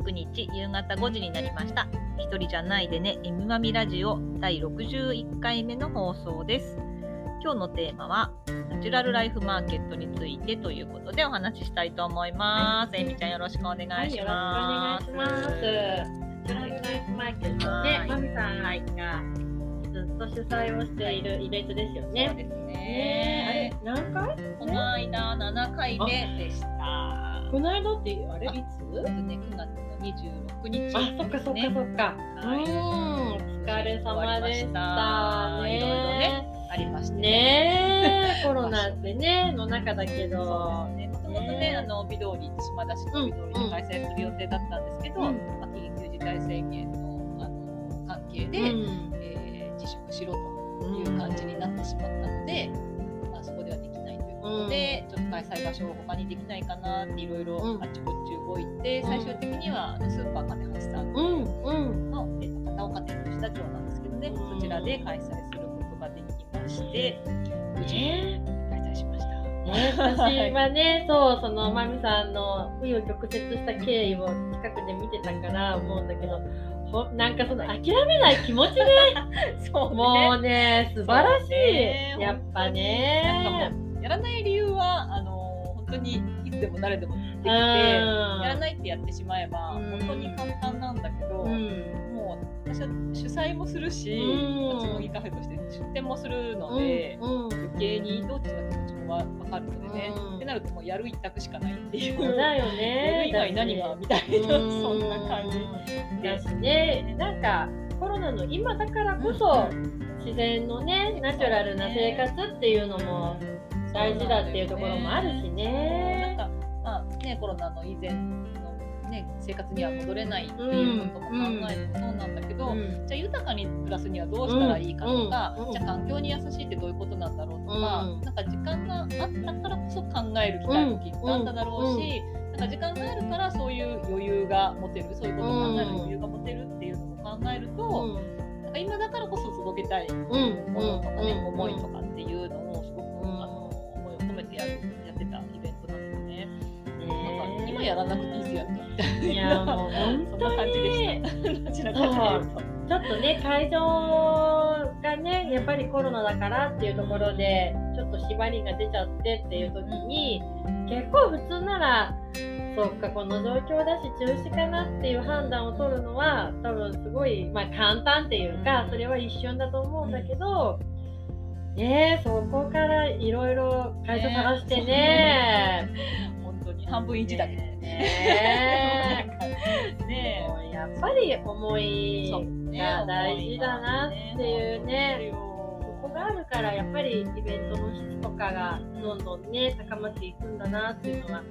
19日夕方5時になりました。一人じゃないでね、M まみラジオ第61回目の放送です。今日のテーマは、ナチュラルライフマーケットについてということでお話ししたいと思います。はい、えみちゃんよろしくお願いします。はい、よろしくお願いします。ライフマーケットで、まみさんがずっと主催をしているイベントですよね。そうですね。あれ何回？この間七回目でした。この間ってあれいつ？ね9月26日、あ、そっかそっかそっか。はい。うん、お疲れ様でした。いろいろねありましてね。え、コロナってね、の中だけそどね。もともとね、ね。あの美通り島田市の美通りで開催する予定だったんですけど、うんまあ、緊急事態宣言のあの関係で、うん。えー自粛しろという感じになってしまったので、できないということで、ちょっと開催場所を他にできないかなっていろいろうん。あっちこっち動いて、うん。最終的にはスーパー金橋さんうん、うん。の、えっと片岡店の下町なんですけどね、うん。そちらで開催することができまして、無事ね開催しました。ね、私はね、そう、そのまみさんの紆余曲折した経緯を近くで見てたから思うんだけど、ほなんかその諦めない気持ちね、そうね。もうね、素晴らしい。ねやっぱね。らない理由はあの本当にいつでも誰でもできて、うんやらないってやってしまえば、うん。本当に簡単なんだけど、うん。もう私は主催もするし、うん。つむぎカフェとして出店もするので、うんうん余計にどっちの気持ちもわ分かるのでね、うん。ってなるともうやる一択しかないっていう。そうだよやね。る以外何がみたいな、そんな感じ。じだしね、なんかコロナの今だからこそ、自然のね、ナチュラルな生活っていうのも大事だっていうところもあるしね。なんか、まあね、コロナの以前の、ね、生活には戻れないっていうことも考えるとそうなんだけど、うん。じゃあ豊かに暮らすにはどうしたらいいかとか、うん。うん。じゃあ環境に優しいってどういうことなんだろうとか、うん。なんか時間があったからこそ考える機会もきっとあっただろうし、なんか時間があるからそういう余裕が持てるそういうことを考える余裕が持てるっていうのも考えると、なんか今だからこそ届けたいうん。ものとかね、うん思いとかっていうのなんかね今やらなくていいっすやんかみたいいやもう本そん当な感じでにした。どちらか。ちょっとね会場がねやっぱりコロナだからっていうところでちょっと縛りが出ちゃってっていう時に結構普通ならそっかこの状況だし中止かなっていう判断を取るのは多分すごい、まあ、簡単っていうかそれは一瞬だと思うんだけど、ねえそこからいろいろ会場探してね。本当に半分一だけど。ね。ねなんかねもう。やっぱり思いが大事だなっていうね。ここがあるからやっぱりイベントの質とかがどんどんね高まっていくんだなっていうのは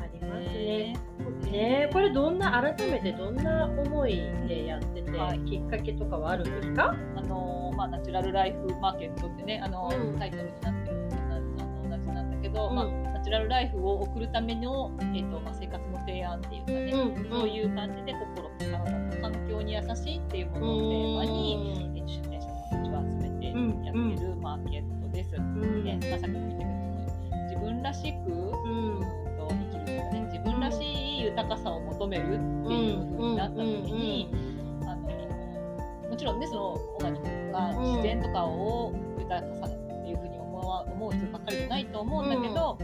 ありますね。ねこれどんな改めてどんな思いでやってて、はい。きっかけとかはあるんですか？あのまあナチュラルライフマーケットってねあの、うん。タイトルになってけど、うん。まあナチュラルライフを送るためのえっ、とまあ生活の提案っていうかね、うんそういう感じで心と体と環境に優しいっていうものをテーマに、えー出店者たちを集めてうんやってるマーケットです。うん。でまあ、さっきも言ったけど自分らしく、うん。と生きるとかね自分らしい豊かさを求めるっていう風になった時に、あのもちろんねそのオーガニックとかうん自然とかを豊かさっていう風に思わ思う人ばっかりじゃないと思うんだけど、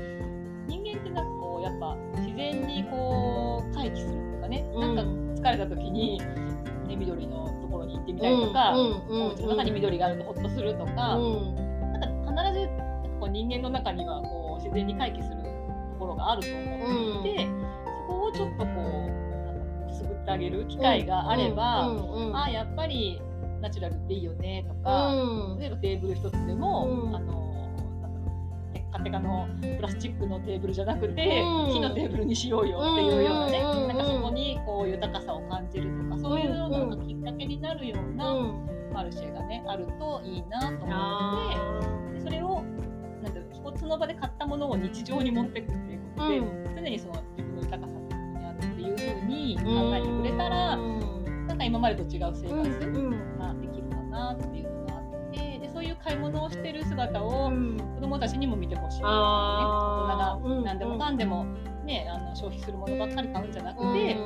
人間ってなんかこうやっぱ自然にこう回帰するっていうかね、うん。なんか疲れた時に寝ね、緑のところに行ってみたりとか、お家の中に緑があるとほっとするとか、なんか必ずこう人間の中にはこう自然に回帰するところがあると思っていて、そこをちょっとこうくすぐってあげる機会があれば、あやっぱりナチュラルっていいよねとか、例えばテーブル一つでも、あのカテカのプラスチックのテーブルじゃなくて、うん、木のテーブルにしようよっていうようなね、うん、なんかそこにこう豊かさを感じるとかそういうようなきっかけになるようなマルシェがねあるといいなと思ってそれをなんていうのその場で買ったものを日常に持っていくっていうことで、常にその自分の豊かさっていうのにあるっていうふうに考えてくれたら、なんか今までと違う生活ができるかなっていう買い物をしてる姿を子どもたちにも見てほしい、ね、大人が何でもかんでも、ね、あの消費するものばっかり買うんじゃなくて、や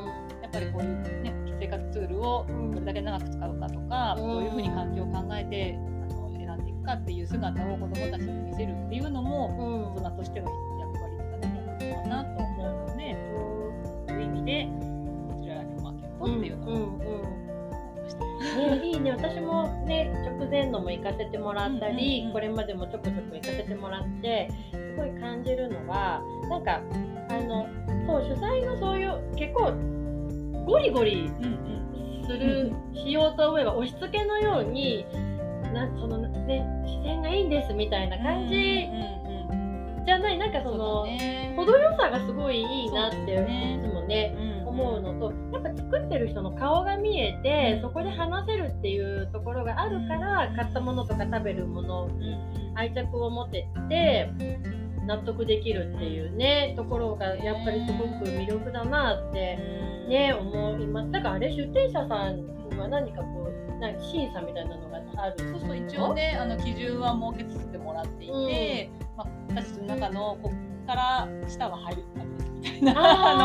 っぱりこういう、ね、生活ツールをどれだけ長く使うかとか、どういうふうに環境を考えてあの選んでいくかっていう姿を子どもたちに見せるっていうのも、大人としての役割とかね役かなと思うので、そういう意味でこちらのマーケットっていうのを、ね、いいね。私もね直前のも行かせてもらったり、うんうんうん、これまでもちょこちょこ行かせてもらってすごい感じるのはなんかあのそう主催のそういう結構ゴリゴリする、うんうん、しようと思えば押し付けのようになその、ね、自然がいいんですみたいな感じ。じゃない。なんかその、ね、程よさがすごいいいなって、ね、いつもね、思うのとやっぱ作ってる人の顔が見えてそこで話せるっていうところがあるから買ったものとか食べるものに愛着を持てて納得できるっていうねところがやっぱりすごく魅力だなってね思います。だからあれ出店者さんは何かこうなんか審査みたいなのがあるそうそう一応ねあの基準は設けさせてもらっていて、うん、まあ、私の中のここから下は入るみたいなの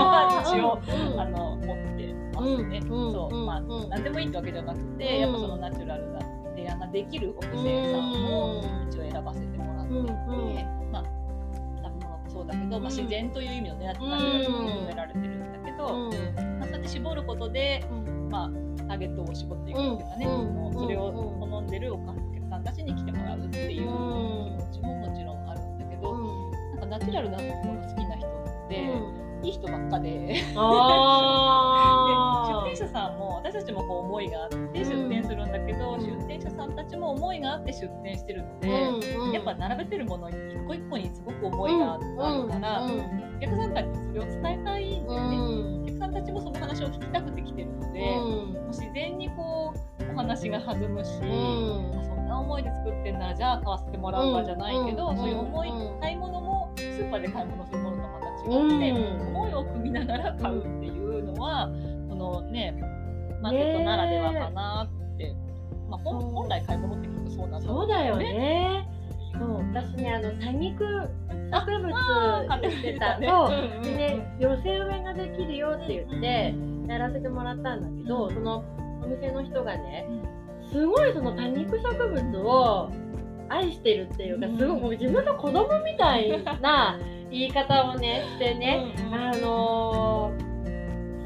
は一応、うん、あの持ってますね。そうまあ何でもいいってわけじゃなくて、やっぱそのナチュラルな提案ができるお店さんを一応選ばせてもらっていて、まあ食べ物もそうだけど、まあ、自然という意味のねナチュラルに求められてるんだけど、まあ、そうやって絞ることで、まあターゲットを絞っていくっていうかね、それを好んでるお客さんたちに来てもらうっていう気持ちももちろんあるんだけど、なんかナチュラルなところ好きいい人ばっかで。で出店者さんも私たちもこう思いがあって出店するんだけど、うん、出店者さんたちも思いがあって出店してるので、うんうん、やっぱ並べてるもの一個一個にすごく思いがあるから、うんうん、お客さんたちにそれを伝えたいんだよね、お客さんたちもその話を聞きたくて来てるので、自然にこうお話が弾むし、そんな思いで作ってんならじゃあ買わせてもらうかじゃないけど、そういう思い買い物もスーパーで買い物するものとまた違って、思いを組みながら買うっていうのは、このねマーケットならではかなって、まあ、本来買い物って結構そうなんだそうだよね。そう。私ねあの多肉植物してた。の、でね寄せ植えができるよって言ってやらせてもらったんだけど、そのお店の人がねすごいその多肉植物を愛してるっていうかすごい自分の子供みたいな言い方をねしてね、うんうん、あの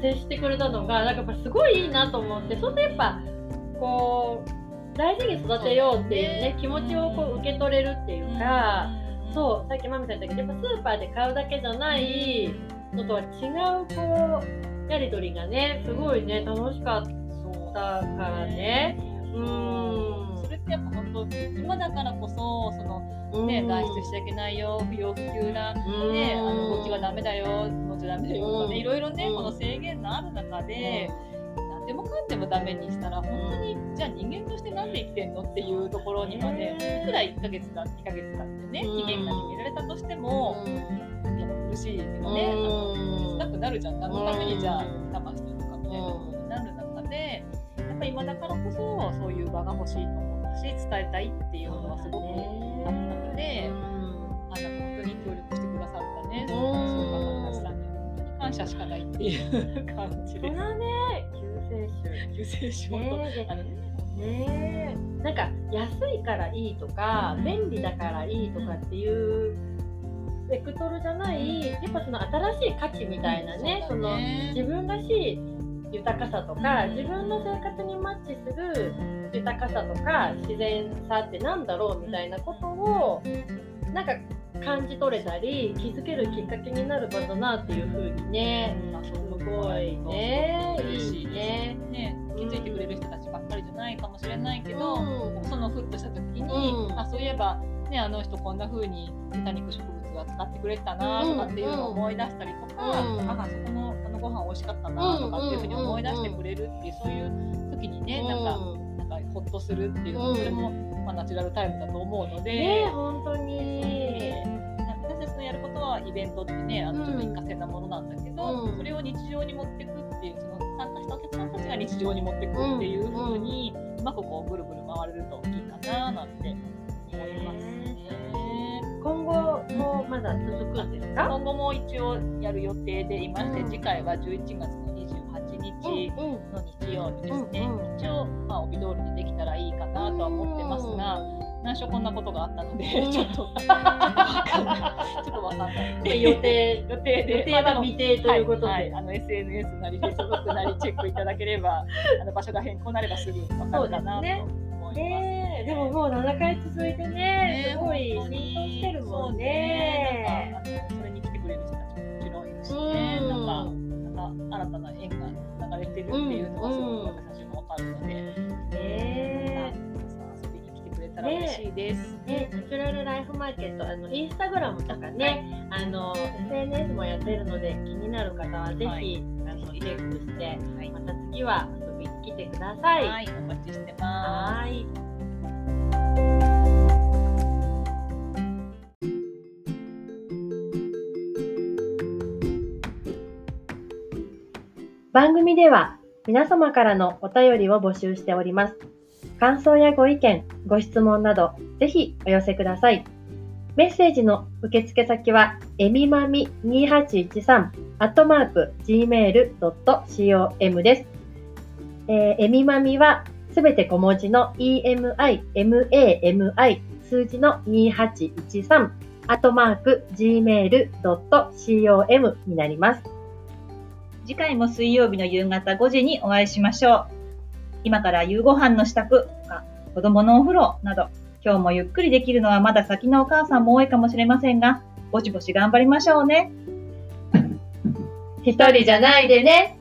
ー、接してくれたのがなんかやっぱすごいいいなと思ってそんなやっぱこう大事に育てようっていうね気持ちをこう受け取れるっていうか、そうさっきマミさん言ったけどやっぱスーパーで買うだけじゃないのとは違うこうやり取りがねすごいね楽しかったからね。うん。それってやっぱ本当今だからこそそのね、外出しちゃいけないよ不要不急な、ね、あの動きはダメだよ乗っちゃダメだよとかねいろいろねこの制限のある中で。何でもかんでもダメにしたら本当にじゃあ人間として何で生きてんのっていうところにまでいくら1ヶ月だ2ヶ月だってね期限が決められたとしても苦しいっていうかねあのくなるじゃん。何のためにじゃあ我慢してるのかみたいなことになる中でやっぱ今だからこそそういう場が欲しいとし伝えたいっていうのはすごくあったで、うん、あなんか本当に協力してくださったね、そういう方たちさんに本当に感謝しかないっていう感じで。ね、救世主。救世主、ね、あのねなんか安いからいいとか、うん、便利だからいいとかっていうベクトルじゃない、やっぱその新しい価値みたいなね、うん、その自分らしい豊かさとか、うん。自分の生活にマッチする豊かさとか自然さってなんだろうみたいなことをなんか感じ取れたり気づけるきっかけになる場だなっていう風にね。すごいね。いいね。ね。気づいてくれる人たちばっかりじゃないかもしれないけど、うん。そのふっとした時に、うん。あそういえば、ね、あの人こんな風に多肉植物は使ってくれてたなとかっていうのを思い出したりとか、うん。あそこのあのご飯美味しかったなとかっていう風に思い出してくれるっていうそういう時にね、なんかほっとするっていうのうんそれも、まあ、ナチュラルタイムだと思うので。ね本当に。私たちのやることはイベントってねあのちょっと一過性なものなんだけど、うんそれを日常に持っていくっていうその参加したお客さんたちが日常に持っていくっていう風に、うまくこうぐるぐる回れるといいかななんて思いますね。今後もまだ続くんですか？今後も一応やる予定でいまして、うん次回は11月の28日うんの日曜日ですね、うんうん。一応、まあ、帯通りでできたらいいかなとは思ってますが、何しろこんなことがあったので、うん。ちょっと ちょっとわかんない。予定予定で予定は未定ということで。はいはい、あの SNS なり Facebook なりチェックいただければ あの場所が変更なればすぐ分かるかなと思います。ね。えでももう7回続いてねねすごい浸透してるもんそうね。それに来てくれる人たちももちろんいるしね、うん。なんかか新たな縁が流れてるっていうのがすごく私たちも分かるので、ね遊びに来てくれたら嬉しいです。えねナチュラルライフマーケットあのインスタグラムとかね、あの SNS もやってるので気になる方はぜひ、はい。あのチェックしてはい。また次は遊びに来てください。はい、お待ちしてまはーい番組では皆様からのお便りを募集しております。感想やご意見、ご質問など、ぜひお寄せください。メッセージの受付先は、えみまみ2813、アットマーク、gmail.com です。えーえみまみはすべて小文字の emi, mami, 数字の2813、アットマーク、gmail.com になります。次回も水曜日の夕方5時にお会いしましょう。今から夕ご飯の支度とか、子供のお風呂など、今日もゆっくりできるのはまだ先のお母さんも多いかもしれませんが、ぼちぼち頑張りましょうね。一人じゃないでね。